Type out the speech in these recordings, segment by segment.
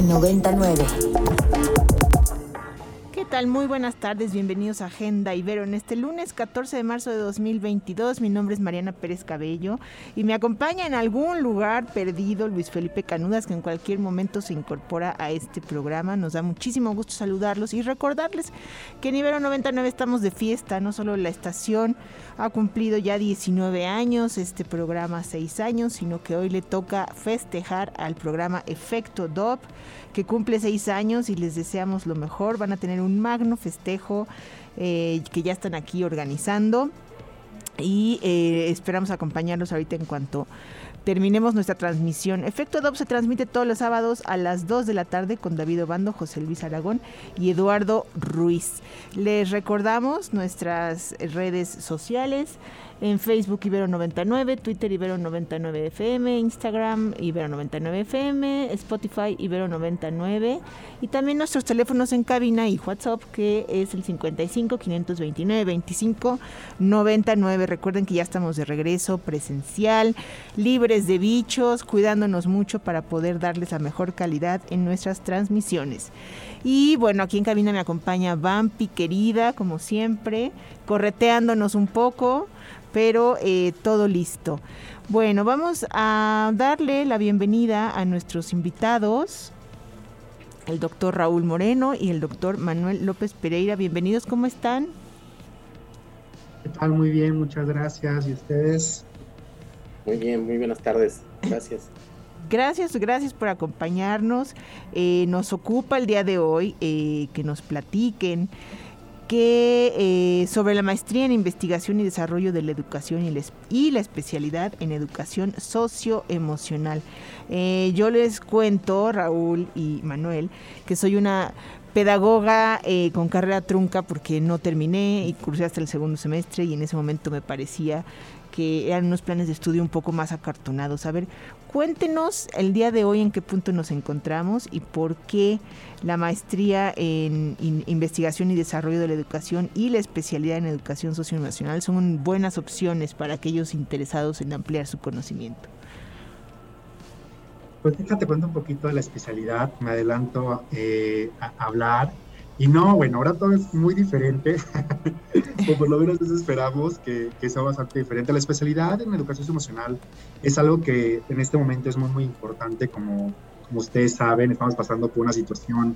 99. ¿Qué tal? Muy buenas tardes, bienvenidos a Agenda Ibero en este lunes 14 de marzo de 2022. Mi nombre es Mariana Pérez Cabello y me acompaña en algún lugar perdido Luis Felipe Canudas, que en cualquier momento se incorpora a este programa. Nos da muchísimo gusto saludarlos y recordarles que en Ibero 99 estamos de fiesta, no solo la estación ha cumplido ya 19 años, este programa 6 años, sino que hoy le toca festejar al programa Efecto DOP que cumple seis años y les deseamos lo mejor. Van a tener un magno festejo eh, que ya están aquí organizando y eh, esperamos acompañarlos ahorita en cuanto terminemos nuestra transmisión. Efecto DOP se transmite todos los sábados a las 2 de la tarde con David Obando, José Luis Aragón y Eduardo Ruiz. Les recordamos nuestras redes sociales en Facebook Ibero99, Twitter Ibero99FM, Instagram Ibero99FM, Spotify Ibero99 y también nuestros teléfonos en cabina y WhatsApp que es el 55 529 25 99. Recuerden que ya estamos de regreso presencial, libres de bichos, cuidándonos mucho para poder darles la mejor calidad en nuestras transmisiones. Y bueno, aquí en cabina me acompaña Vampi querida, como siempre, correteándonos un poco pero eh, todo listo. Bueno, vamos a darle la bienvenida a nuestros invitados, el doctor Raúl Moreno y el doctor Manuel López Pereira. Bienvenidos, ¿cómo están? ¿Qué tal? Muy bien, muchas gracias. ¿Y ustedes? Muy bien, muy buenas tardes. Gracias. Gracias, gracias por acompañarnos. Eh, nos ocupa el día de hoy eh, que nos platiquen que eh, sobre la maestría en investigación y desarrollo de la educación y, la especialidad en educación socioemocional. Eh, yo les cuento, Raúl y Manuel, que soy una pedagoga eh, con carrera trunca porque no terminé y cursé hasta el segundo semestre y en ese momento me parecía que eran unos planes de estudio un poco más acartonados. A ver, cuéntenos el día de hoy en qué punto nos encontramos y por qué la maestría en investigación y desarrollo de la educación y la especialidad en educación socioemocional son buenas opciones para aquellos interesados en ampliar su conocimiento. Pues déjate cuento un poquito de la especialidad, me adelanto eh, a hablar. Y no, bueno, ahora todo es muy diferente, o por lo menos esperamos que, que, sea bastante diferente. La especialidad en educación emocional es algo que en este momento es muy, muy importante, como, como ustedes saben, estamos pasando por una situación,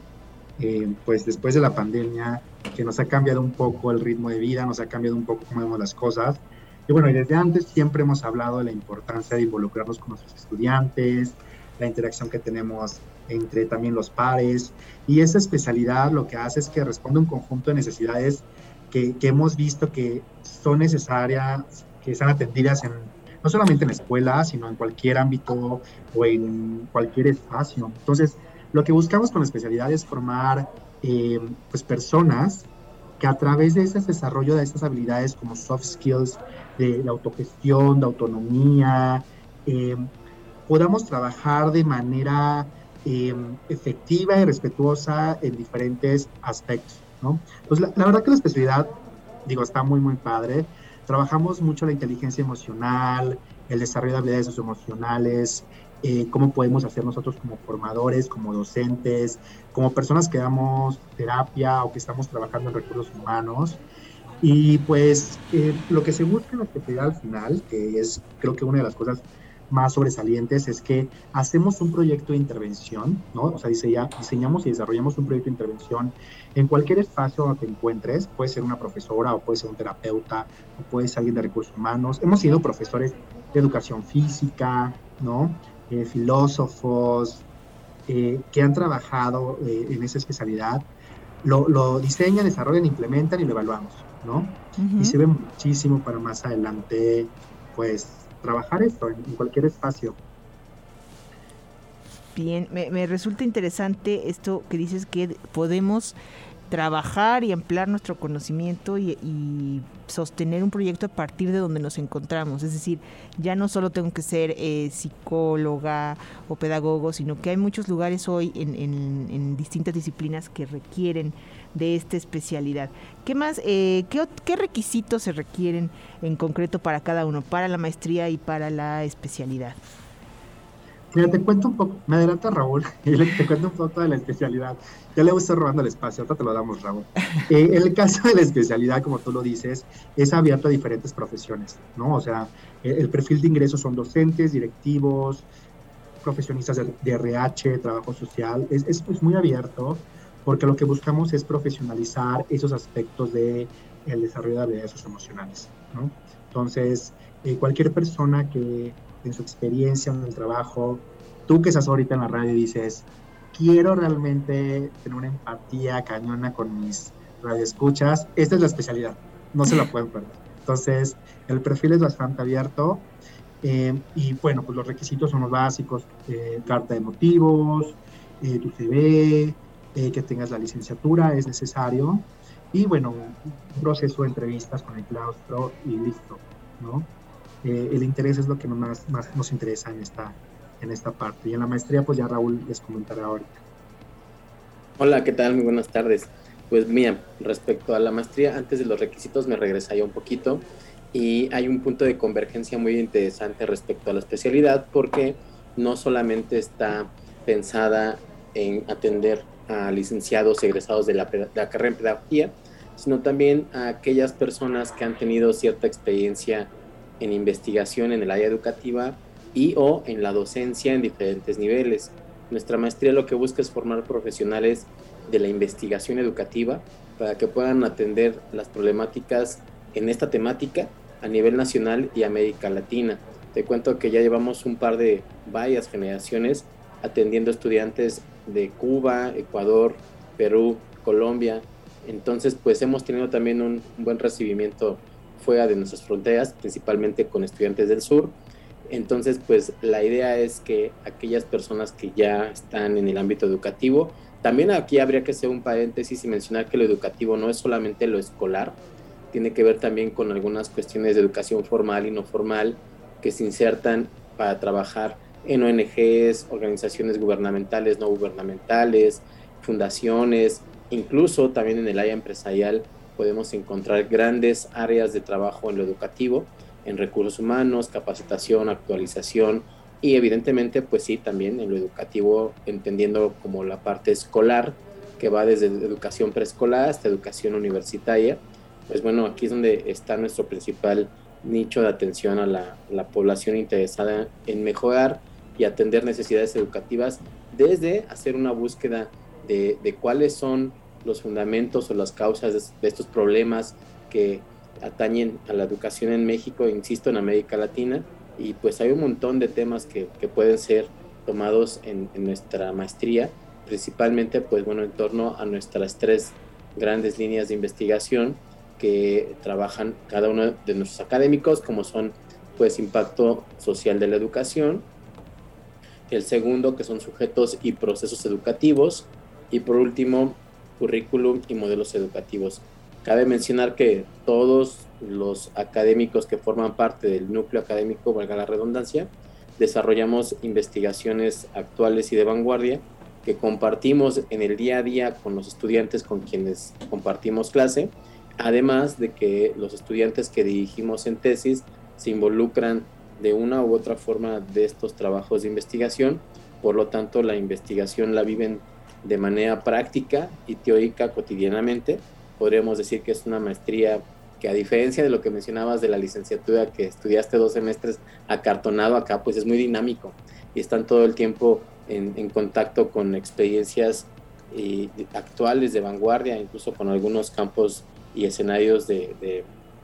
eh, pues después de la pandemia, que nos ha cambiado un poco el ritmo de vida, nos ha cambiado un poco cómo vemos las cosas. Y bueno, desde antes siempre hemos hablado de la importancia de involucrarnos con nuestros estudiantes, la interacción que tenemos entre también los pares. Y esa especialidad lo que hace es que responde a un conjunto de necesidades que, hemos visto que son necesarias, que están atendidas en, no solamente en la escuela, sino en cualquier ámbito o en cualquier espacio. Entonces, lo que buscamos con la especialidad es formar eh, pues personas que a través de ese desarrollo de estas habilidades como soft skills, de la autogestión, de autonomía, eh, podamos trabajar de manera em, efectiva y respetuosa en diferentes aspectos, ¿no? Pues la, verdad que la especialidad, digo, está muy, muy padre. Trabajamos mucho la inteligencia emocional, el desarrollo de habilidades emocionales, eh, cómo podemos hacer nosotros como formadores, como docentes, como personas que damos terapia o que estamos trabajando en recursos humanos. Y pues eh, lo que se busca en la especialidad al final, que es creo que una de las cosas más sobresalientes es que hacemos un proyecto de intervención, ¿no? O sea, diseñamos y desarrollamos un proyecto de intervención en cualquier espacio donde te encuentres, puede ser una profesora o puede ser un terapeuta o puede ser alguien de recursos humanos. Hemos sido profesores de educación física, ¿no? Eh, filósofos eh, que han trabajado eh, en esa especialidad. Lo, lo, diseñan, desarrollan, implementan y lo evaluamos, ¿no? Y se ve muchísimo para más adelante, pues, trabajar esto en, cualquier espacio. Bien, me, resulta interesante esto que dices que podemos trabajar y ampliar nuestro conocimiento y, sostener un proyecto a partir de donde nos encontramos. Es decir, ya no solo tengo que ser eh, psicóloga o pedagogo, sino que hay muchos lugares hoy en, en distintas disciplinas que requieren de esta especialidad. ¿Qué más, eh, qué, requisitos se requieren en concreto para cada uno, para la maestría y para la especialidad? Mira, te cuento un poco, me adelanta Raúl, y te cuento un poco de la especialidad. Ya le voy a estar robando el espacio, ahorita te lo damos, Raúl. Eh, en el caso de la especialidad, como tú lo dices, es abierto a diferentes profesiones, ¿no? O sea, el, perfil de ingresos son docentes, directivos, profesionistas de, RH, trabajo social, es, es, es, muy abierto porque lo que buscamos es profesionalizar esos aspectos del el desarrollo de habilidades socioemocionales, ¿no? Entonces, eh, cualquier persona que en su experiencia en el trabajo, tú que estás ahorita en la radio dices, quiero realmente tener una empatía cañona con mis radioescuchas, esta es la especialidad, no se la pueden perder. Entonces, el perfil es bastante abierto eh, y bueno, pues los requisitos son los básicos, eh, carta de motivos, eh, tu CV, que tengas la licenciatura, es necesario, y bueno, un proceso de entrevistas con el claustro y listo, ¿no? Eh, el interés es lo que más, más nos interesa en esta, en esta parte. Y en la maestría, pues ya Raúl les comentará ahorita. Hola, ¿qué tal? Muy buenas tardes. Pues mira, respecto a la maestría, antes de los requisitos me regresaría un poquito y hay un punto de convergencia muy interesante respecto a la especialidad porque no solamente está pensada en atender a licenciados egresados de la, carrera en pedagogía, sino también a aquellas personas que han tenido cierta experiencia en investigación en el área educativa y o en la docencia en diferentes niveles. Nuestra maestría lo que busca es formar profesionales de la investigación educativa para que puedan atender las problemáticas en esta temática a nivel nacional y América Latina. Te cuento que ya llevamos un par de varias generaciones atendiendo estudiantes de Cuba, Ecuador, Perú, Colombia. Entonces, pues hemos tenido también un, buen recibimiento fuera de nuestras fronteras, principalmente con estudiantes del sur. Entonces, pues la idea es que aquellas personas que ya están en el ámbito educativo, también aquí habría que hacer un paréntesis y mencionar que lo educativo no es solamente lo escolar, tiene que ver también con algunas cuestiones de educación formal y no formal que se insertan para trabajar en ONGs, organizaciones gubernamentales, no gubernamentales, fundaciones, incluso también en el área empresarial podemos encontrar grandes áreas de trabajo en lo educativo, en recursos humanos, capacitación, actualización y evidentemente pues sí también en lo educativo entendiendo como la parte escolar que va desde educación preescolar hasta educación universitaria. Pues bueno, aquí es donde está nuestro principal nicho de atención a la, población interesada en mejorar y atender necesidades educativas desde hacer una búsqueda de, de cuáles son los fundamentos o las causas de, estos problemas que atañen a la educación en México, insisto, en América Latina, y pues hay un montón de temas que, que pueden ser tomados en, nuestra maestría, principalmente pues bueno, en torno a nuestras tres grandes líneas de investigación que trabajan cada uno de nuestros académicos, como son pues impacto social de la educación, el segundo que son sujetos y procesos educativos, y por último currículum y modelos educativos. Cabe mencionar que todos los académicos que forman parte del núcleo académico, valga la redundancia, desarrollamos investigaciones actuales y de vanguardia que compartimos en el día a día con los estudiantes con quienes compartimos clase, además de que los estudiantes que dirigimos en tesis se involucran de una u otra forma de estos trabajos de investigación, por lo tanto la investigación la viven de manera práctica y teórica cotidianamente. Podríamos decir que es una maestría que a diferencia de lo que mencionabas de la licenciatura que estudiaste dos semestres acartonado acá, pues es muy dinámico y están todo el tiempo en, contacto con experiencias actuales de vanguardia, incluso con algunos campos y escenarios de,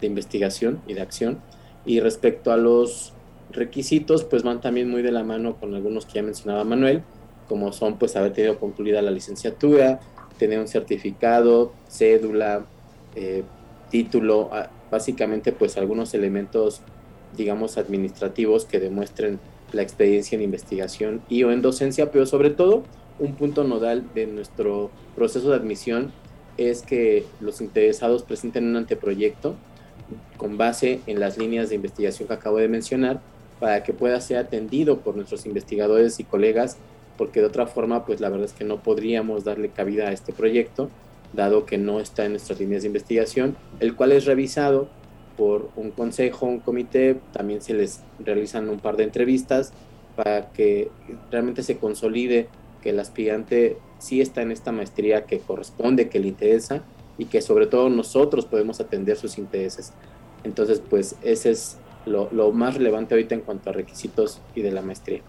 de investigación y de acción. Y respecto a los requisitos, pues van también muy de la mano con algunos que ya mencionaba Manuel, como son pues haber tenido concluida la licenciatura, tener un certificado, cédula, eh, título, básicamente pues algunos elementos digamos administrativos que demuestren la experiencia en investigación y o en docencia, pero sobre todo un punto nodal de nuestro proceso de admisión es que los interesados presenten un anteproyecto con base en las líneas de investigación que acabo de mencionar para que pueda ser atendido por nuestros investigadores y colegas porque de otra forma, pues la verdad es que no podríamos darle cabida a este proyecto, dado que no está en nuestras líneas de investigación, el cual es revisado por un consejo, un comité, también se les realizan un par de entrevistas para que realmente se consolide que el aspirante sí está en esta maestría que corresponde, que le interesa y que sobre todo nosotros podemos atender sus intereses. Entonces, pues ese es lo, lo más relevante ahorita en cuanto a requisitos y de la maestría.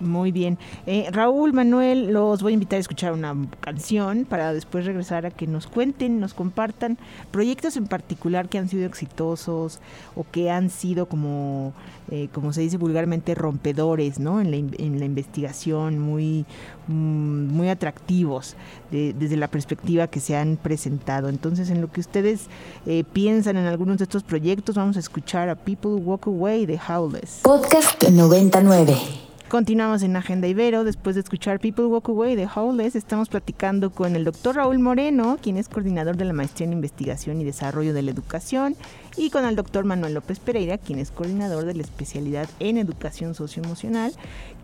Muy bien. Eh, Raúl, Manuel, los voy a invitar a escuchar una canción para después regresar a que nos cuenten, nos compartan proyectos en particular que han sido exitosos o que han sido como, eh, como se dice vulgarmente, rompedores ¿no? en, la, en la investigación, muy, mm, muy atractivos desde la perspectiva que se han presentado. Entonces, en lo que ustedes eh, piensan en algunos de estos proyectos, vamos a escuchar a People Walk Away de Howless. Podcast 99. Continuamos en Agenda Ibero. Después de escuchar People Walk Away de Howless, estamos platicando con el doctor Raúl Moreno, quien es coordinador de la Maestría en Investigación y Desarrollo de la Educación, y con el doctor Manuel López Pereira, quien es coordinador de la especialidad en Educación Socioemocional,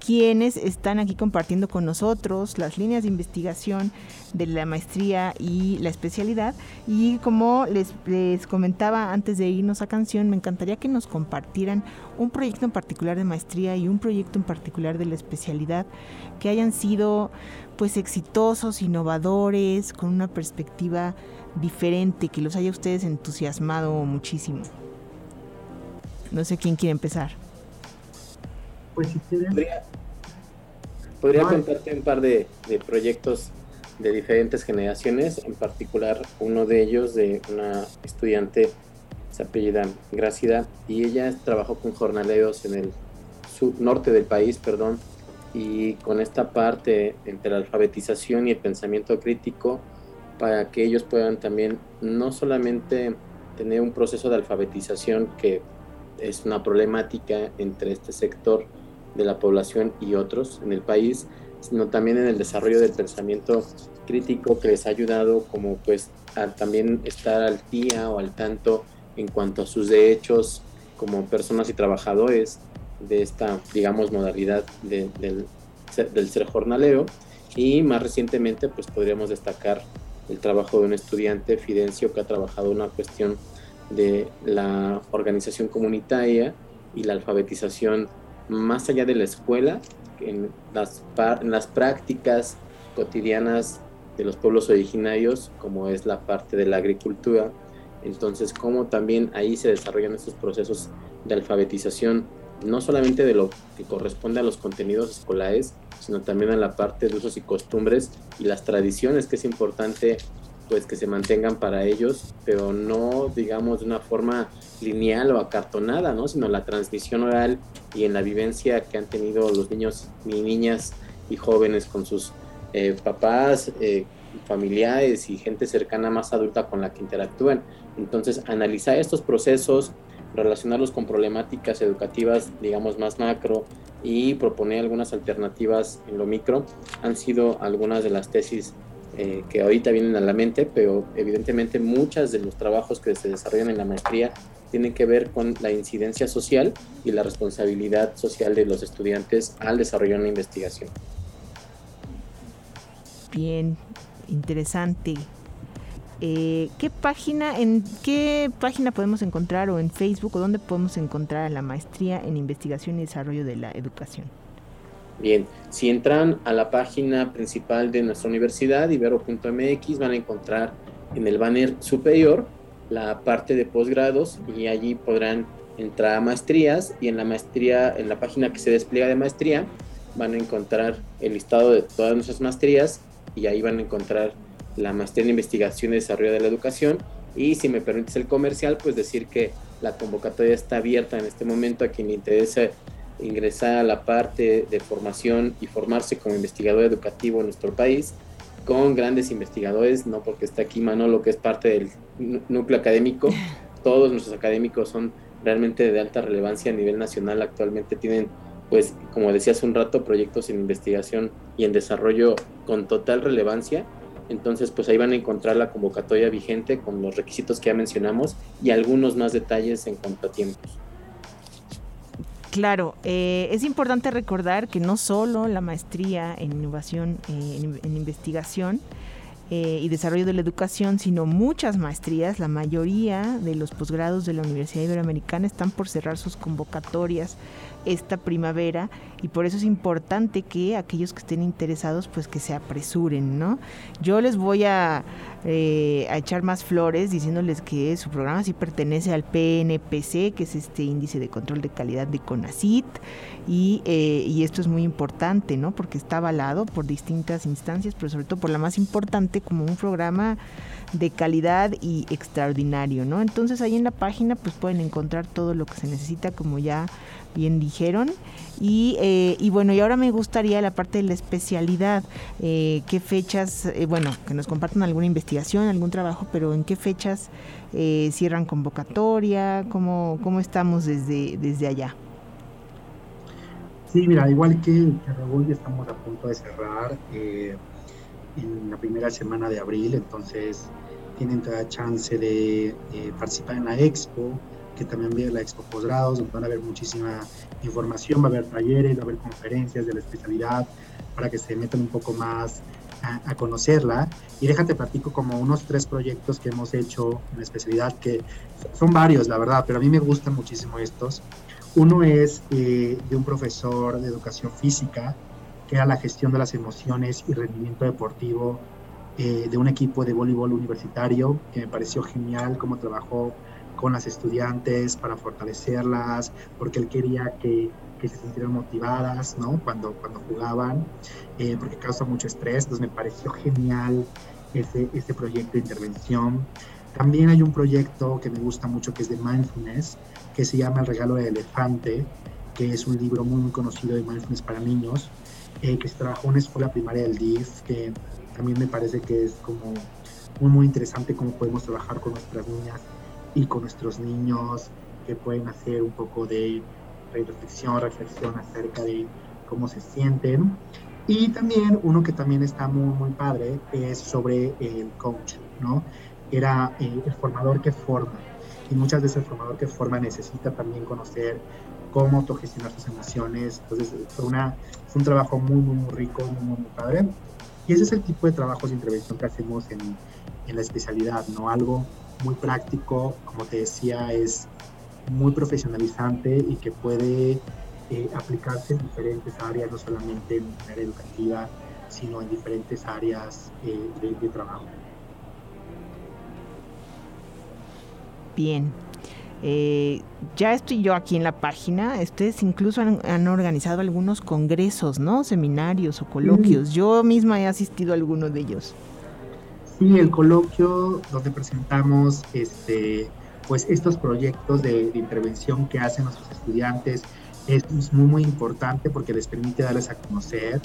quienes están aquí compartiendo con nosotros las líneas de investigación de la maestría y la especialidad. Y como les, les comentaba antes de irnos a canción, me encantaría que nos compartieran un proyecto en particular de maestría y un proyecto en particular de la especialidad que hayan sido pues exitosos, innovadores, con una perspectiva diferente, que los haya ustedes entusiasmado muchísimo. No sé quién quiere empezar. Pues si quieres. Podría, contarte un par de, de, proyectos de diferentes generaciones, en particular uno de ellos de una estudiante, se apellida Gracida, y ella trabajó con jornaleros en el sur, norte del país, perdón, y con esta parte entre la alfabetización y el pensamiento crítico, para que ellos puedan también no solamente tener un proceso de alfabetización que es una problemática entre este sector de la población y otros en el país, sino también en el desarrollo del pensamiento crítico que les ha ayudado como pues a también estar al día o al tanto en cuanto a sus derechos como personas y trabajadores de esta, digamos, modalidad del, del ser jornalero. Y más recientemente, pues podríamos destacar el trabajo de un estudiante, Fidencio, que ha trabajado una cuestión de la organización comunitaria y la alfabetización más allá de la escuela, en las, prácticas cotidianas de los pueblos originarios, como es la parte de la agricultura. Entonces, cómo también ahí se desarrollan estos procesos de alfabetización, no solamente de lo que corresponde a los contenidos escolares, sino también a la parte de usos y costumbres y las tradiciones que es importante pues que se mantengan para ellos, pero no digamos de una forma lineal o acartonada, ¿no? sino la transmisión oral y en la vivencia que han tenido los niños y niñas y jóvenes con sus eh, papás, eh, familiares y gente cercana más adulta con la que interactúan. Entonces, analizar estos procesos, relacionarlos con problemáticas educativas, digamos, más macro y proponer algunas alternativas en lo micro han sido algunas de las tesis eh, que ahorita vienen a la mente, pero evidentemente muchas de los trabajos que se desarrollan en la maestría tienen que ver con la incidencia social y la responsabilidad social de los estudiantes al desarrollar una investigación. Bien, interesante. Eh, ¿Qué página, en qué página podemos encontrar o en Facebook o dónde podemos encontrar la maestría en investigación y desarrollo de la educación? Bien, si entran a la página principal de nuestra universidad, ibero.mx, van a encontrar en el banner superior la parte de posgrados y allí podrán entrar a maestrías y en la maestría, en la página que se despliega de maestría, van a encontrar el listado de todas nuestras maestrías y ahí van a encontrar la maestría en investigación y desarrollo de la educación. Y si me permites el comercial, pues decir que la convocatoria está abierta en este momento a quien le interese ingresar a la parte de formación y formarse como investigador educativo en nuestro país con grandes investigadores, no porque está aquí Manolo, que es parte del núcleo académico, todos nuestros académicos son realmente de alta relevancia a nivel nacional, actualmente tienen, pues, como decía hace un rato, proyectos en investigación y en desarrollo con total relevancia. Entonces, pues ahí van a encontrar la convocatoria vigente con los requisitos que ya mencionamos y algunos más detalles en cuanto a tiempos. Claro, eh, es importante recordar que no solo la maestría en innovación, eh, en, investigación eh, y desarrollo de la educación, sino muchas maestrías, la mayoría de los posgrados de la Universidad Iberoamericana están por cerrar sus convocatorias esta primavera y por eso es importante que aquellos que estén interesados pues que se apresuren, ¿no? Yo les voy a, eh, a echar más flores diciéndoles que su programa sí pertenece al PNPC, que es este índice de control de calidad de CONACIT y, eh, y esto es muy importante, ¿no? Porque está avalado por distintas instancias, pero sobre todo por la más importante como un programa de calidad y extraordinario, ¿no? Entonces ahí en la página pues pueden encontrar todo lo que se necesita, como ya bien dijeron. Y, eh, bueno, y ahora me gustaría la parte de la especialidad, eh, qué fechas, eh, bueno, que nos compartan alguna investigación, algún trabajo, pero en qué fechas cierran convocatoria, cómo, cómo estamos desde, desde allá. Sí, mira, igual que, que estamos a punto de cerrar en la primera semana de abril, entonces tienen toda chance de, participar en la expo, que también viene la expo posgrados, donde van a haber muchísima información, va a haber talleres, va a haber conferencias de la especialidad para que se metan un poco más a, conocerla. Y déjate platico como unos tres proyectos que hemos hecho en la especialidad, que son varios, la verdad, pero a mí me gustan muchísimo estos. Uno es eh, de un profesor de educación física que era la gestión de las emociones y rendimiento deportivo eh, de un equipo de voleibol universitario, que me pareció genial cómo trabajó con las estudiantes para fortalecerlas, porque él quería que, que se sintieran motivadas, ¿no? Cuando, cuando jugaban, eh, porque causa mucho estrés, entonces me pareció genial ese, ese proyecto de intervención. También hay un proyecto que me gusta mucho que es de mindfulness, que se llama El regalo del elefante, que es un libro muy, muy conocido de mindfulness para niños, eh, que se trabajó en una escuela primaria del DIF, que también me parece que es como muy, muy interesante cómo podemos trabajar con nuestras niñas y con nuestros niños, que pueden hacer un poco de reflexión, reflexión acerca de cómo se sienten. Y también uno que también está muy, muy padre es sobre el coach, ¿no? Era eh, el formador que forma. Y muchas veces el formador que forma necesita también conocer cómo autogestionar sus emociones. Entonces, fue, una, un trabajo muy, muy, muy rico, muy, muy, padre. Y ese es el tipo de trabajos de intervención que hacemos en, en la especialidad, ¿no? Algo muy práctico, como te decía, es muy profesionalizante y que puede eh, aplicarse en diferentes áreas, no solamente en la área educativa, sino en diferentes áreas eh, de trabajo. Bien, eh, ya estoy yo aquí en la página. Ustedes incluso han, organizado algunos congresos, ¿no? Seminarios o coloquios. Yo misma he asistido a alguno de ellos. Sí, el coloquio donde presentamos este, pues estos proyectos de, intervención que hacen nuestros estudiantes es muy, muy importante porque les permite darles a conocer.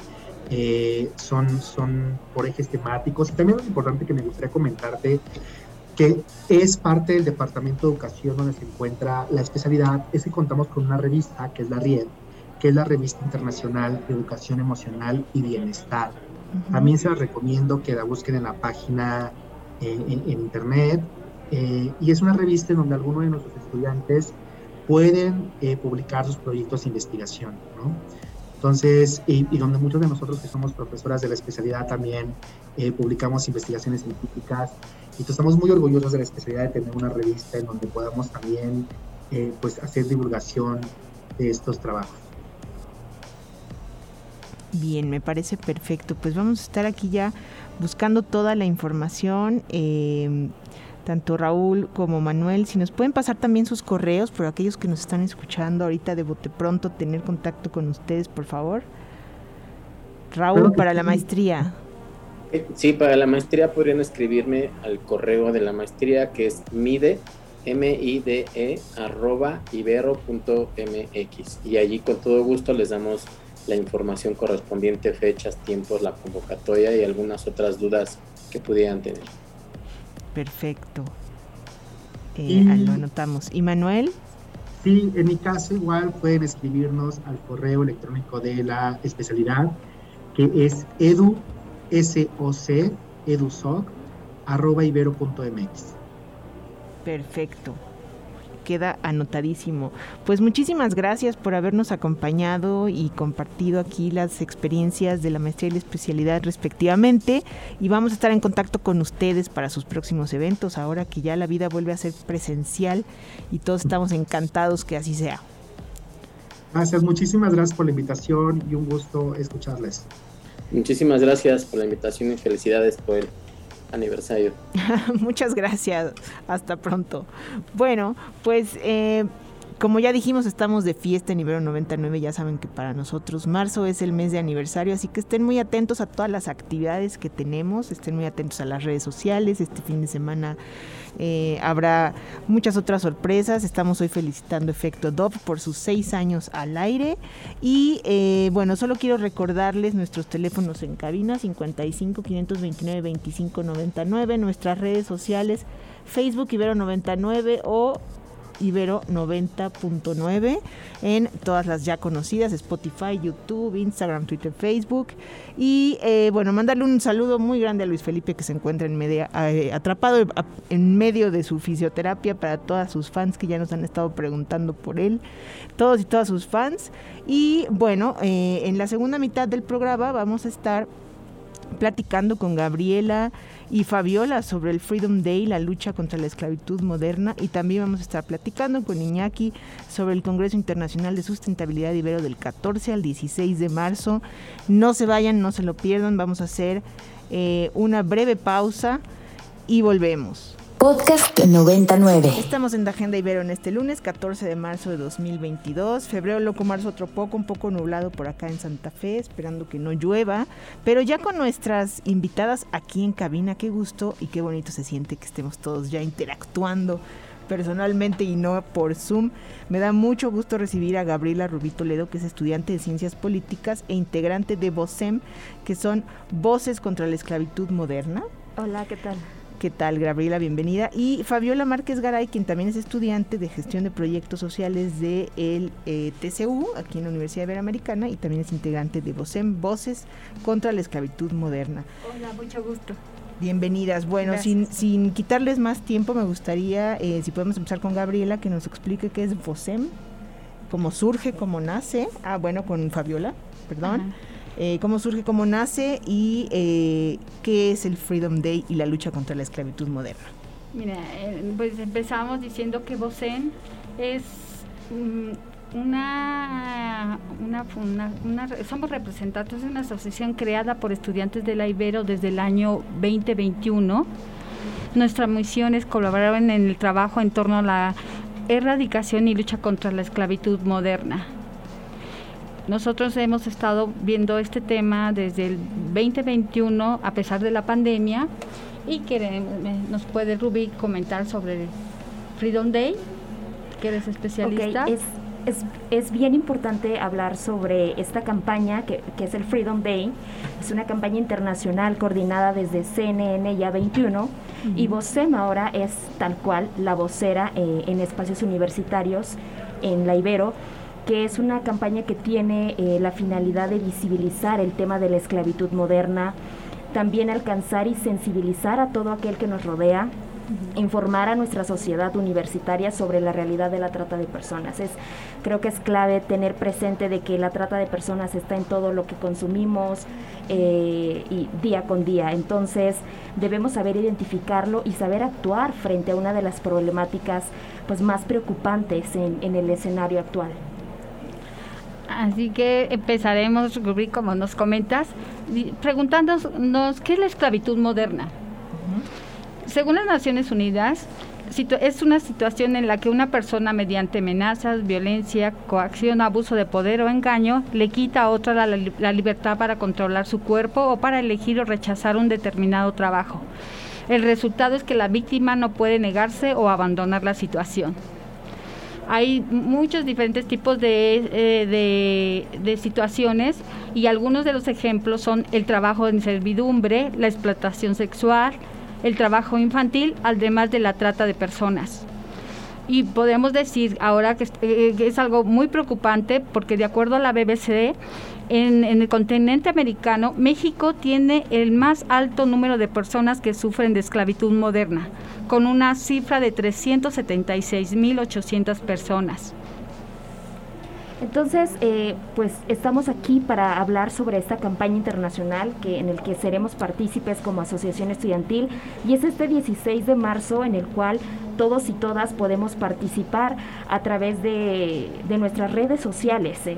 Eh, son, son por ejes temáticos y también es importante que me gustaría comentarte que es parte del Departamento de Educación donde se encuentra la especialidad, es que contamos con una revista que es la RIED, que es la Revista Internacional de Educación Emocional y Bienestar. También se la recomiendo que la busquen en la página eh, en, internet. Eh, y es una revista en donde algunos de nuestros estudiantes pueden eh, publicar sus proyectos de investigación. ¿no? Entonces, y, y, donde muchos de nosotros que somos profesoras de la especialidad también publicamos investigaciones científicas y estamos muy orgullosos de la especialidad de tener una revista en donde podamos también eh, pues hacer divulgación de estos trabajos. Bien, me parece perfecto. Pues vamos a estar aquí ya buscando toda la información. Em, tanto Raúl como Manuel, si nos pueden pasar también sus correos, por aquellos que nos están escuchando ahorita de bote pronto, tener contacto con ustedes, por favor. Raúl, para la maestría. Sí, para la maestría podrían escribirme al correo de la maestría que es mide, M-I-D-E, arroba ibero.mx. Y allí con todo gusto les damos la información correspondiente, fechas, tiempos, la convocatoria y algunas otras dudas que pudieran tener. Perfecto. Eh, lo anotamos. ¿Y Manuel? Sí, en mi caso igual pueden escribirnos al correo electrónico de la especialidad que es edu soc, edusoc, arroba ibero.mx. Perfecto. Queda anotadísimo. Pues muchísimas gracias por habernos acompañado y compartido aquí las experiencias de la maestría y la especialidad respectivamente. Y vamos a estar en contacto con ustedes para sus próximos eventos, ahora que ya la vida vuelve a ser presencial y todos estamos encantados que así sea. Gracias, muchísimas gracias por la invitación y un gusto escucharles. Muchísimas gracias por la invitación y felicidades por el aniversario. Muchas gracias. Hasta pronto. Bueno, pues eh, como ya dijimos, estamos de fiesta en Ibero 99. Ya saben que para nosotros marzo es el mes de aniversario, así que estén muy atentos a todas las actividades que tenemos, estén muy atentos a las redes sociales. Este fin de semana eh, habrá muchas otras sorpresas. Estamos hoy felicitando Efecto Dove por sus seis años al aire. Y eh, bueno, solo quiero recordarles nuestros teléfonos en cabina 55 529 25 99, nuestras redes sociales Facebook Ibero 99 o Ibero 90.9 en todas las ya conocidas, Spotify, YouTube, Instagram, Twitter, Facebook. Y eh, bueno, mandarle un saludo muy grande a Luis Felipe que se encuentra en media, eh, atrapado en medio de su fisioterapia para todas sus fans que ya nos han estado preguntando por él, todos y todas sus fans. Y bueno, eh, en la segunda mitad del programa vamos a estar platicando con Gabriela y Fabiola sobre el Freedom Day, la lucha contra la esclavitud moderna. Y también vamos a estar platicando con Iñaki sobre el Congreso Internacional de Sustentabilidad Ibero del 14 al 16 de marzo. No se vayan, no se lo pierdan. Vamos a hacer eh, una breve pausa y volvemos. Podcast 99. Estamos en la Agenda Ibero en este lunes, 14 de marzo de 2022. Febrero loco, marzo otro poco, un poco nublado por acá en Santa Fe, esperando que no llueva. Pero ya con nuestras invitadas aquí en cabina, qué gusto y qué bonito se siente que estemos todos ya interactuando personalmente y no por Zoom. Me da mucho gusto recibir a Gabriela Rubito Ledo, que es estudiante de Ciencias Políticas e integrante de VOCEM, que son Voces contra la Esclavitud Moderna. Hola, ¿qué tal? ¿Qué tal, Gabriela? Bienvenida. Y Fabiola Márquez Garay, quien también es estudiante de gestión de proyectos sociales de el eh, TCU, aquí en la Universidad Iberoamericana, y también es integrante de VOCEM, Voces contra la Esclavitud Moderna. Hola, mucho gusto. Bienvenidas. Bueno, sin, sin, quitarles más tiempo, me gustaría, eh, si podemos empezar con Gabriela, que nos explique qué es VOCEM, cómo surge, cómo nace. Ah, bueno, con Fabiola, perdón. Eh, cómo surge, cómo nace y eh, qué es el Freedom Day y la lucha contra la esclavitud moderna. Mira, eh, pues empezamos diciendo que VOCEN es mm, una, una, una, somos representantes de una asociación creada por estudiantes de la Ibero desde el año 2021. Nuestra misión es colaborar en el trabajo en torno a la erradicación y lucha contra la esclavitud moderna. Nosotros hemos estado viendo este tema desde el 2021 a pesar de la pandemia y queremos, nos puede Ruby comentar sobre Freedom Day, que eres especialista. es, es, es, bien importante hablar sobre esta campaña que, que, es el Freedom Day. Es una campaña internacional coordinada desde CNN ya 21 y VOCEM ahora es tal cual la vocera eh, en espacios universitarios en la Ibero que es una campaña que tiene eh, la finalidad de visibilizar el tema de la esclavitud moderna, también alcanzar y sensibilizar a todo aquel que nos rodea, informar a nuestra sociedad universitaria sobre la realidad de la trata de personas. Es, creo que es clave tener presente de que la trata de personas está en todo lo que consumimos eh, y día con día. Entonces debemos saber identificarlo y saber actuar frente a una de las problemáticas pues, más preocupantes en, en el escenario actual. Así que empezaremos, Rubí, como nos comentas, preguntándonos qué es la esclavitud moderna. Según las Naciones Unidas, es una situación en la que una persona mediante amenazas, violencia, coacción, abuso de poder o engaño le quita a otra la, la, libertad para controlar su cuerpo o para elegir o rechazar un determinado trabajo. El resultado es que la víctima no puede negarse o abandonar la situación hay muchos diferentes tipos eh, de, de, situaciones y algunos de los ejemplos son el trabajo en servidumbre, la explotación sexual, el trabajo infantil, además de la trata de personas. Y podemos decir ahora que, eh, que es algo muy preocupante porque de acuerdo a la BBC, en, el continente americano, México tiene el más alto número de personas que sufren de esclavitud moderna, con una cifra de 376.800 personas. Entonces, eh, pues estamos aquí para hablar sobre esta campaña internacional que, en el que seremos partícipes como asociación estudiantil y es este 16 de marzo en el cual todos y todas podemos participar a través de, nuestras redes sociales. Eh,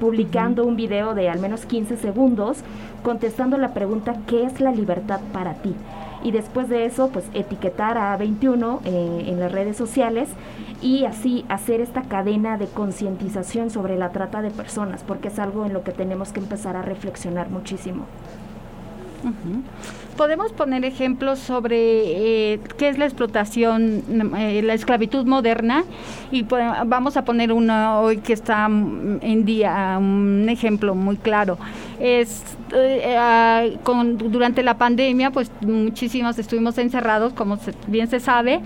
publicando un video de al menos 15 segundos contestando la pregunta ¿qué es la libertad para ti? Y después de eso, pues etiquetar a 21 eh, en las redes sociales y así hacer esta cadena de concientización sobre la trata de personas, porque es algo en lo que tenemos que empezar a reflexionar muchísimo. Podemos poner ejemplos sobre eh, qué es la explotación, eh, la esclavitud moderna y vamos a poner uno hoy que está en día, un ejemplo muy claro. Es eh, durante la pandemia, pues muchísimos estuvimos encerrados, como bien se sabe,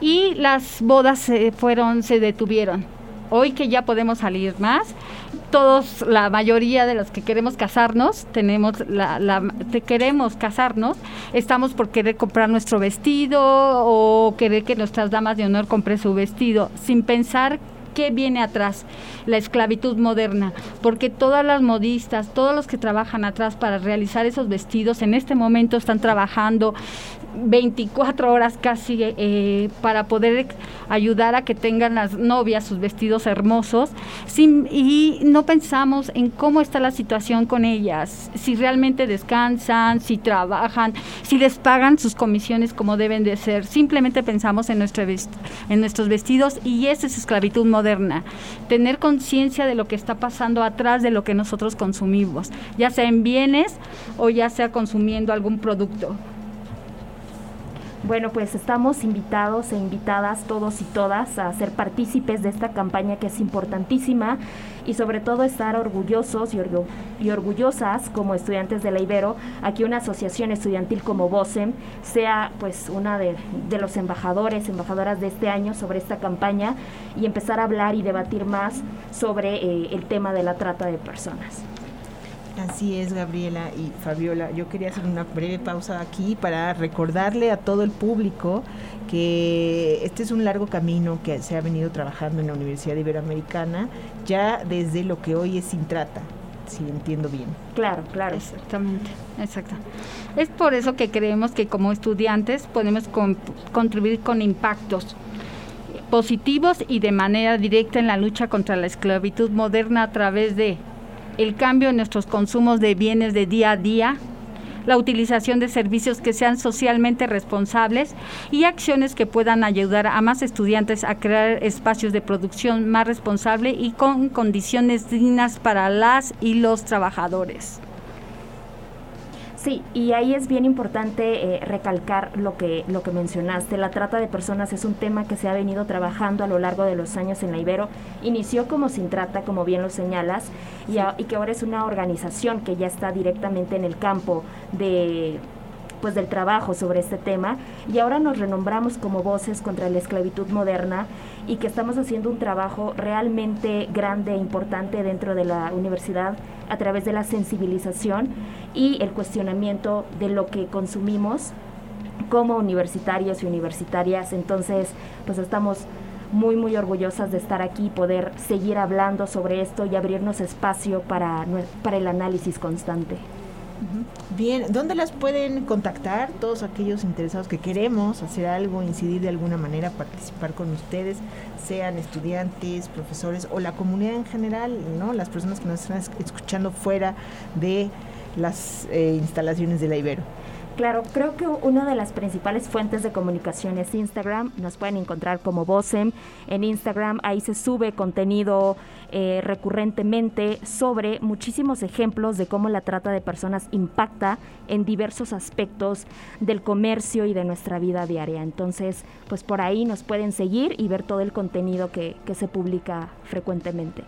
y las bodas se fueron, se detuvieron hoy que ya podemos salir más, todos, la mayoría de los que queremos casarnos, tenemos la, la queremos casarnos, estamos por querer comprar nuestro vestido o querer que nuestras damas de honor compren su vestido, sin pensar qué viene atrás, la esclavitud moderna, porque todas las modistas, todos los que trabajan atrás para realizar esos vestidos, en este momento están trabajando 24 horas casi eh, para poder ayudar a que tengan las novias sus vestidos hermosos sin, y no pensamos en cómo está la situación con ellas, si realmente descansan, si trabajan, si les pagan sus comisiones como deben de ser. Simplemente pensamos en, nuestro en nuestros vestidos y esa es esclavitud moderna. Tener conciencia de lo que está pasando atrás de lo que nosotros consumimos, ya sea en bienes o ya sea consumiendo algún producto. Bueno, pues estamos invitados e invitadas todos y todas a ser partícipes de esta campaña que es importantísima y sobre todo estar orgullosos y, orgullosas como estudiantes de la Ibero a que una asociación estudiantil como VOSEM sea pues una de, los embajadores, embajadoras de este año sobre esta campaña y empezar a hablar y debatir más sobre eh, el tema de la trata de personas. Así es, Gabriela y Fabiola. Yo quería hacer una breve pausa aquí para recordarle a todo el público que este es un largo camino que se ha venido trabajando en la Universidad Iberoamericana ya desde lo que hoy es Sintrata, si entiendo bien. Claro, claro. Exactamente, exacto. Es por eso que creemos que como estudiantes podemos contribuir con impactos positivos y de manera directa en la lucha contra la esclavitud moderna a través de el cambio en nuestros consumos de bienes de día a día, la utilización de servicios que sean socialmente responsables y acciones que puedan ayudar a más estudiantes a crear espacios de producción más responsable y con condiciones dignas para las y los trabajadores. Sí, y ahí es bien importante eh, recalcar lo que, lo que mencionaste. La trata de personas es un tema que se ha venido trabajando a lo largo de los años en la Ibero. Inició como Sin Trata, como bien lo señalas, y, y que ahora es una organización que ya está directamente en el campo de pues del trabajo sobre este tema y ahora nos renombramos como Voces contra la Esclavitud Moderna y que estamos haciendo un trabajo realmente grande e importante dentro de la universidad a través de la sensibilización y el cuestionamiento de lo que consumimos como universitarios y universitarias. Entonces, pues estamos muy, muy orgullosas de estar aquí y poder seguir hablando sobre esto y abrirnos espacio para, para el análisis constante. Bien, ¿dónde las pueden contactar todos aquellos interesados que queremos hacer algo, incidir de alguna manera, participar con ustedes, sean estudiantes, profesores o la comunidad en general, ¿no? Las personas que nos están escuchando fuera de las eh, instalaciones de la Ibero. Claro, creo que una de las principales fuentes de comunicación es Instagram. Nos pueden encontrar como Bosem en Instagram. Ahí se sube contenido eh, recurrentemente sobre muchísimos ejemplos de cómo la trata de personas impacta en diversos aspectos del comercio y de nuestra vida diaria. Entonces, pues por ahí nos pueden seguir y ver todo el contenido que, que se publica frecuentemente.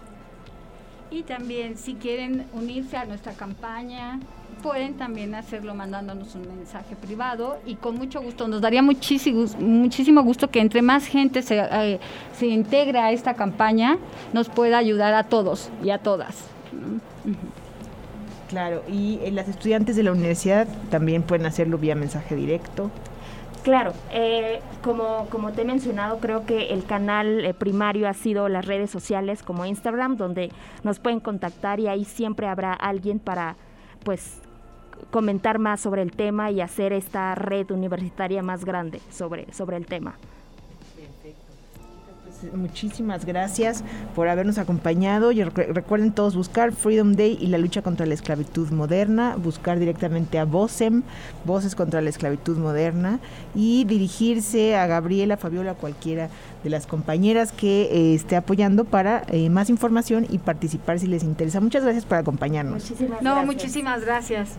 Y también si quieren unirse a nuestra campaña, pueden también hacerlo mandándonos un mensaje privado y con mucho gusto, nos daría muchísimo, muchísimo gusto que entre más gente se, eh, se integre a esta campaña, nos pueda ayudar a todos y a todas. Claro, y eh, las estudiantes de la universidad también pueden hacerlo vía mensaje directo. Claro, eh, como, como te he mencionado, creo que el canal eh, primario ha sido las redes sociales como Instagram, donde nos pueden contactar y ahí siempre habrá alguien para pues comentar más sobre el tema y hacer esta red universitaria más grande sobre, sobre el tema. Muchísimas gracias por habernos acompañado. Y recuerden todos buscar Freedom Day y la lucha contra la esclavitud moderna, buscar directamente a VOCEM, Voces contra la Esclavitud Moderna, y dirigirse a Gabriela, Fabiola, cualquiera de las compañeras que eh, esté apoyando para eh, más información y participar si les interesa. Muchas gracias por acompañarnos. Muchísimas no, muchísimas gracias.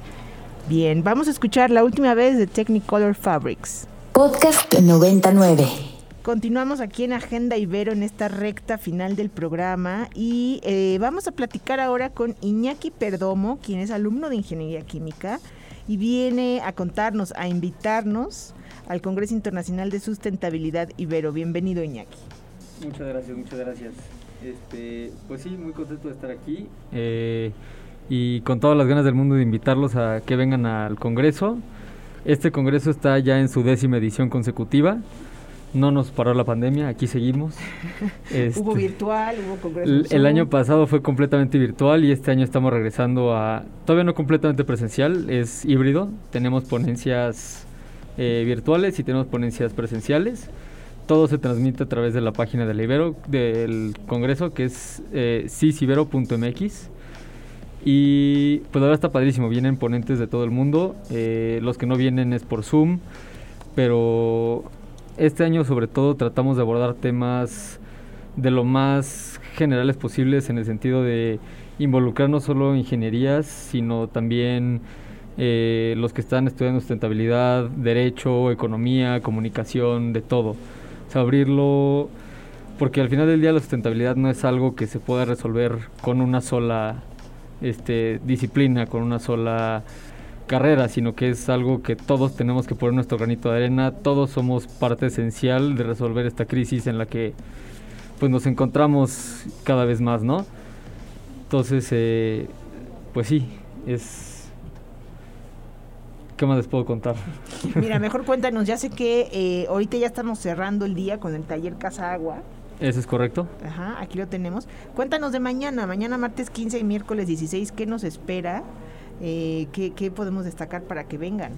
Bien, vamos a escuchar la última vez de Technicolor Fabrics. Podcast 99. Continuamos aquí en Agenda Ibero en esta recta final del programa y eh, vamos a platicar ahora con Iñaki Perdomo, quien es alumno de Ingeniería Química y viene a contarnos, a invitarnos al Congreso Internacional de Sustentabilidad Ibero. Bienvenido Iñaki. Muchas gracias, muchas gracias. Este, pues sí, muy contento de estar aquí eh, y con todas las ganas del mundo de invitarlos a que vengan al Congreso. Este Congreso está ya en su décima edición consecutiva no nos paró la pandemia, aquí seguimos. Este, hubo virtual, hubo congreso. El, el, año pasado fue completamente virtual y este año estamos regresando a, todavía no completamente presencial, es híbrido. Tenemos ponencias eh, virtuales y tenemos ponencias presenciales. Todo se transmite a través de la página del Ibero, del Congreso, que es eh, cisibero.mx. Y pues ahora está padrísimo, vienen ponentes de todo el mundo. Eh, los que no vienen es por Zoom, pero este año sobre todo tratamos de abordar temas de lo más generales posibles en el sentido de involucrar no solo ingenierías, sino también eh, los que están estudiando sustentabilidad, derecho, economía, comunicación, de todo. O sea, abrirlo, porque al final del día la sustentabilidad no es algo que se pueda resolver con una sola este, disciplina, con una sola carrera, sino que es algo que todos tenemos que poner nuestro granito de arena, todos somos parte esencial de resolver esta crisis en la que pues nos encontramos cada vez más, ¿no? Entonces, eh, pues sí, es... ¿Qué más les puedo contar? Mira, mejor cuéntanos, ya sé que eh, ahorita ya estamos cerrando el día con el taller Casa Agua. Eso es correcto. Ajá, aquí lo tenemos. Cuéntanos de mañana, mañana martes 15 y miércoles 16, ¿qué nos espera? Eh, ¿qué, podemos destacar para que vengan?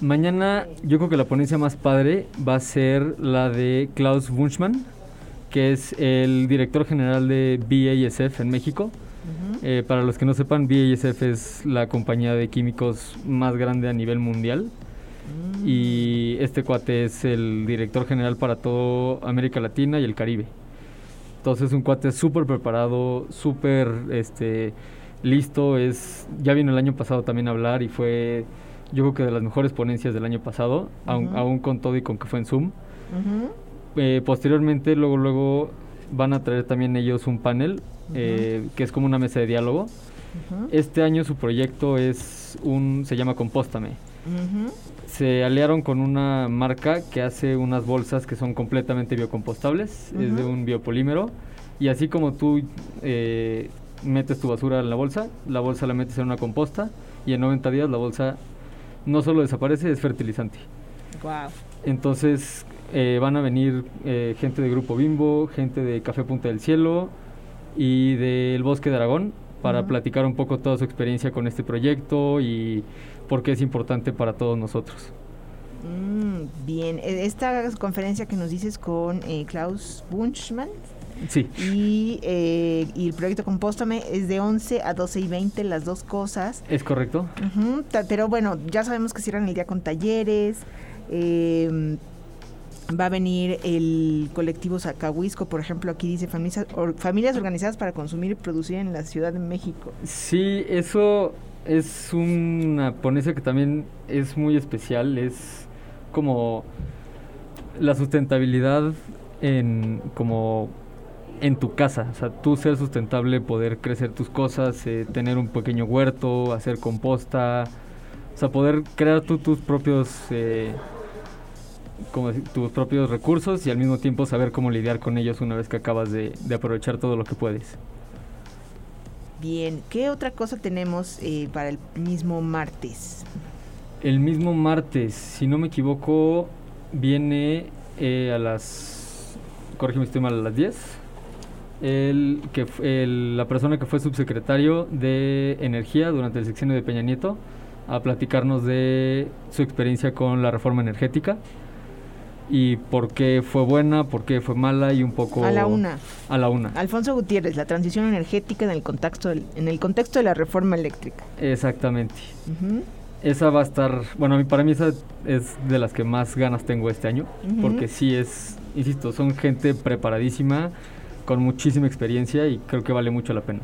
Mañana yo creo que la ponencia más padre va a ser la de Klaus Wunschmann, que es el director general de BASF en México. Eh, para los que no sepan, BASF es la compañía de químicos más grande a nivel mundial. Mm. Y este cuate es el director general para todo América Latina y el Caribe. Entonces es un cuate súper preparado, súper este, listo, es ya vino el año pasado también a hablar y fue yo creo que de las mejores ponencias del año pasado, aún, con todo y con que fue en Zoom. Eh, posteriormente, luego, luego van a traer también ellos un panel eh, que es como una mesa de diálogo. Este año su proyecto es un se llama Compóstame. Se aliaron con una marca que hace unas bolsas que son completamente biocompostables, es de un biopolímero. Y así como tú eh, metes tu basura en la bolsa, la bolsa la metes en una composta y en 90 días la bolsa no solo desaparece, es fertilizante. Wow. Entonces eh, van a venir eh, gente de Grupo Bimbo, gente de Café Punta del Cielo y del Bosque de Aragón para platicar un poco toda su experiencia con este proyecto y por qué es importante para todos nosotros. Mm, bien, e, esta conferencia que nos dices con eh, Klaus Bunchmann, Sí. Y, eh, y el proyecto Compóstame es de 11 a 12 y 20, las dos cosas. Es correcto. pero bueno, ya sabemos que cierran el día con talleres. Em, va a venir el colectivo Zacahuisco, por ejemplo, aquí dice familias, familias organizadas para consumir y producir en la Ciudad de México. Sí, eso es una ponencia que también es muy especial, es como la sustentabilidad en como en tu casa, o sea, tú ser sustentable, poder crecer tus cosas, eh, tener un pequeño huerto, hacer composta, o sea, poder crear tú tus propios eh, como tus propios recursos y al mismo tiempo saber cómo lidiar con ellos una vez que acabas de, aprovechar todo lo que puedes. Bien, ¿qué otra cosa tenemos eh, para el mismo martes? El mismo martes, si no me equivoco, viene a las, corrígeme si estoy mal, a las 10 el, que, la persona que fue subsecretario de Energía durante el sexenio de Peña Nieto a platicarnos de su experiencia con la reforma energética. y por qué fue buena, por qué fue mala y un poco... A la una. A la una. Alfonso Gutiérrez, la transición energética en el contexto, del- en el contexto de la reforma eléctrica. Exactamente. Esa va a estar, bueno, para mí esa es de las que más ganas tengo este año, porque sí es, insisto, son gente preparadísima, con muchísima experiencia y creo que vale mucho la pena.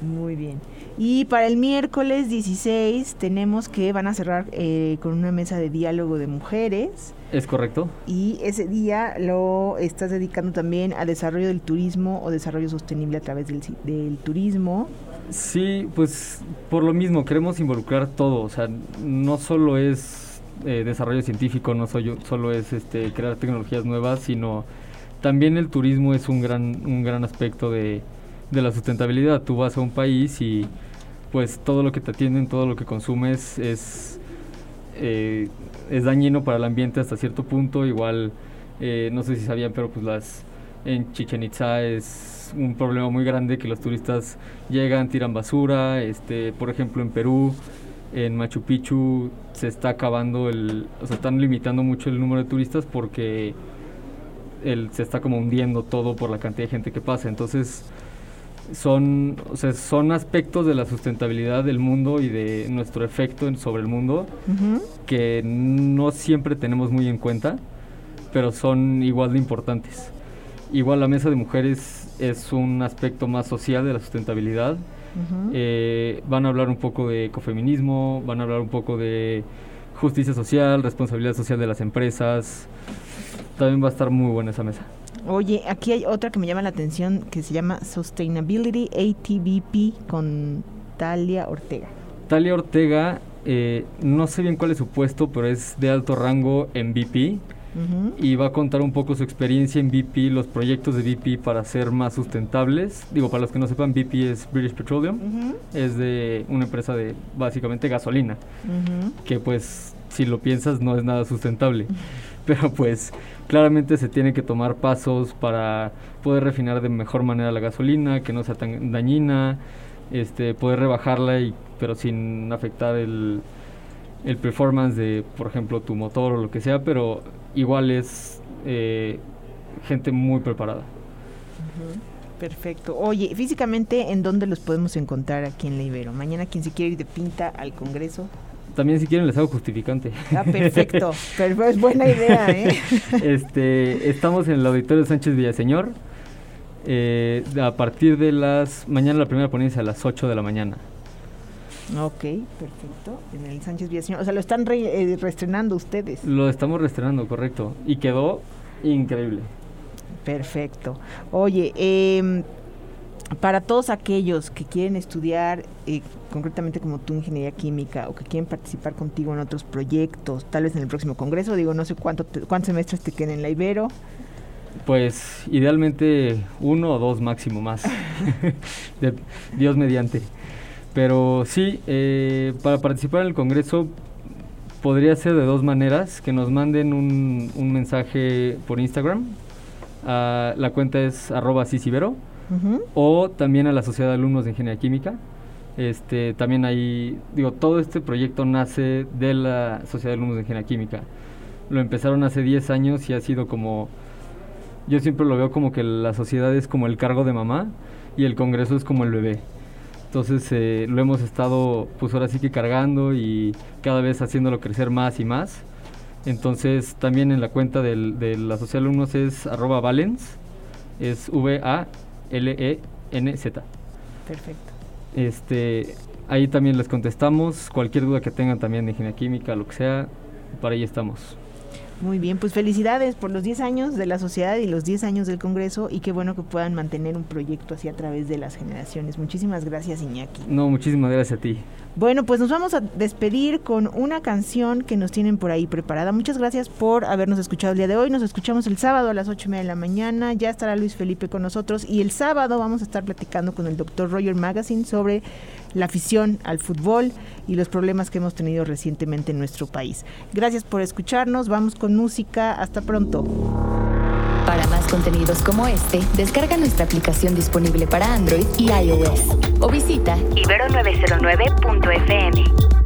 Muy bien. Y para el miércoles 16 tenemos que van a cerrar eh, con una mesa de diálogo de mujeres ¿Es correcto? y ese día lo estás dedicando también a desarrollo del turismo o desarrollo sostenible a través del, del turismo. Sí, pues por lo mismo, queremos involucrar todo, o sea, no solo es eh, desarrollo científico, no soy- solo es este, crear tecnologías nuevas, sino también el turismo es un gran, un gran aspecto de, de la sustentabilidad. Tú vas a un país y pues todo lo que te atienden, todo lo que consumes es, eh, es dañino para el ambiente hasta cierto punto. Igual, eh, no sé si sabían, pero pues las en Chichen Itza es un problema muy grande que los turistas llegan, tiran basura. Este, por ejemplo, en Perú, en Machu Picchu se está acabando el, o sea, están limitando mucho el número de turistas porque el, se está como hundiendo todo por la cantidad de gente que pasa. Entonces, son, o sea, son aspectos de la sustentabilidad del mundo y de nuestro efecto en- sobre el mundo que no siempre tenemos muy en cuenta, pero son igual de importantes. Igual la mesa de mujeres es un aspecto más social de la sustentabilidad. Eh, van a hablar un poco de ecofeminismo, van a hablar un poco de justicia social, responsabilidad social de las empresas. También va a estar muy buena esa mesa. Oye, aquí hay otra que me llama la atención que se llama Sustainability ATVP con Talia Ortega. Talia Ortega, eh, no sé bien cuál es su puesto, pero es de alto rango en BP Ujú. y va a contar un poco su experiencia en BP, los proyectos de BP para ser más sustentables. Digo, para los que no sepan, BP es British Petroleum, es de una empresa de básicamente gasolina, que pues si lo piensas no es nada sustentable. Pero pues claramente se tiene que tomar pasos para poder refinar de mejor manera la gasolina, que no sea tan dañina, este, poder rebajarla y pero sin afectar el, el performance de, por ejemplo, tu motor o lo que sea, pero igual es eh, gente muy preparada. Perfecto. Oye, físicamente, ¿en dónde los podemos encontrar aquí en La Ibero? Mañana, quien se quiere ir de pinta al Congreso. También si quieren les hago justificante. Ah, perfecto. Pero es buena idea, ¿eh? este, estamos en el auditorio Sánchez Villaseñor. eh, a partir de las... Mañana la primera ponencia a las 8 de la mañana. ok, perfecto. En el Sánchez Villaseñor. O sea, lo están re- eh, reestrenando ustedes. Lo estamos reestrenando, correcto. Y quedó increíble. Perfecto. Oye, em, para todos aquellos que quieren estudiar, eh, concretamente como tú, ingeniería química, o que quieren participar contigo en otros proyectos, tal vez en el próximo congreso, digo, no sé cuánto te- cuántos semestres te queden en la Ibero. Pues idealmente uno o dos máximo más. De- Dios mediante. Pero sí, eh, para participar en el Congreso podría ser de dos maneras. Que nos manden un, un mensaje por Instagram. Ah, la cuenta es arroba Ujú. o también a la Sociedad de Alumnos de Ingeniería Química. Este, también ahí, digo, todo este proyecto nace de la Sociedad de Alumnos de Ingeniería Química. Lo empezaron hace 10 años y ha sido como, yo siempre lo veo como que la sociedad es como el cargo de mamá y el Congreso es como el bebé. Entonces eh, lo hemos estado, pues ahora sí que cargando y cada vez haciéndolo crecer más y más. Entonces también en la cuenta del- de la Sociedad de Alumnos es arroba valens, es V-A-L-E-N-Z. Perfecto. Este, ahí también les contestamos cualquier duda que tengan también de ingeniería química, lo que sea, para ahí estamos. Muy bien, pues felicidades por los 10 años de la sociedad y los 10 años del Congreso y qué bueno que puedan mantener un proyecto así a través de las generaciones. Muchísimas gracias, Iñaki. No, muchísimas gracias a ti. Bueno, pues nos vamos a despedir con una canción que nos tienen por ahí preparada. Muchas gracias por habernos escuchado el día de hoy. Nos escuchamos el sábado a las ocho y media de la mañana. Ya estará Luis Felipe con nosotros. Y el sábado vamos a estar platicando con el doctor Roger Magazine sobre la afición al fútbol y los problemas que hemos tenido recientemente en nuestro país. Gracias por escucharnos. Vamos con música. Hasta pronto. Para más contenidos como este, descarga nuestra aplicación disponible para Android y iOS o visita ibero909.fm.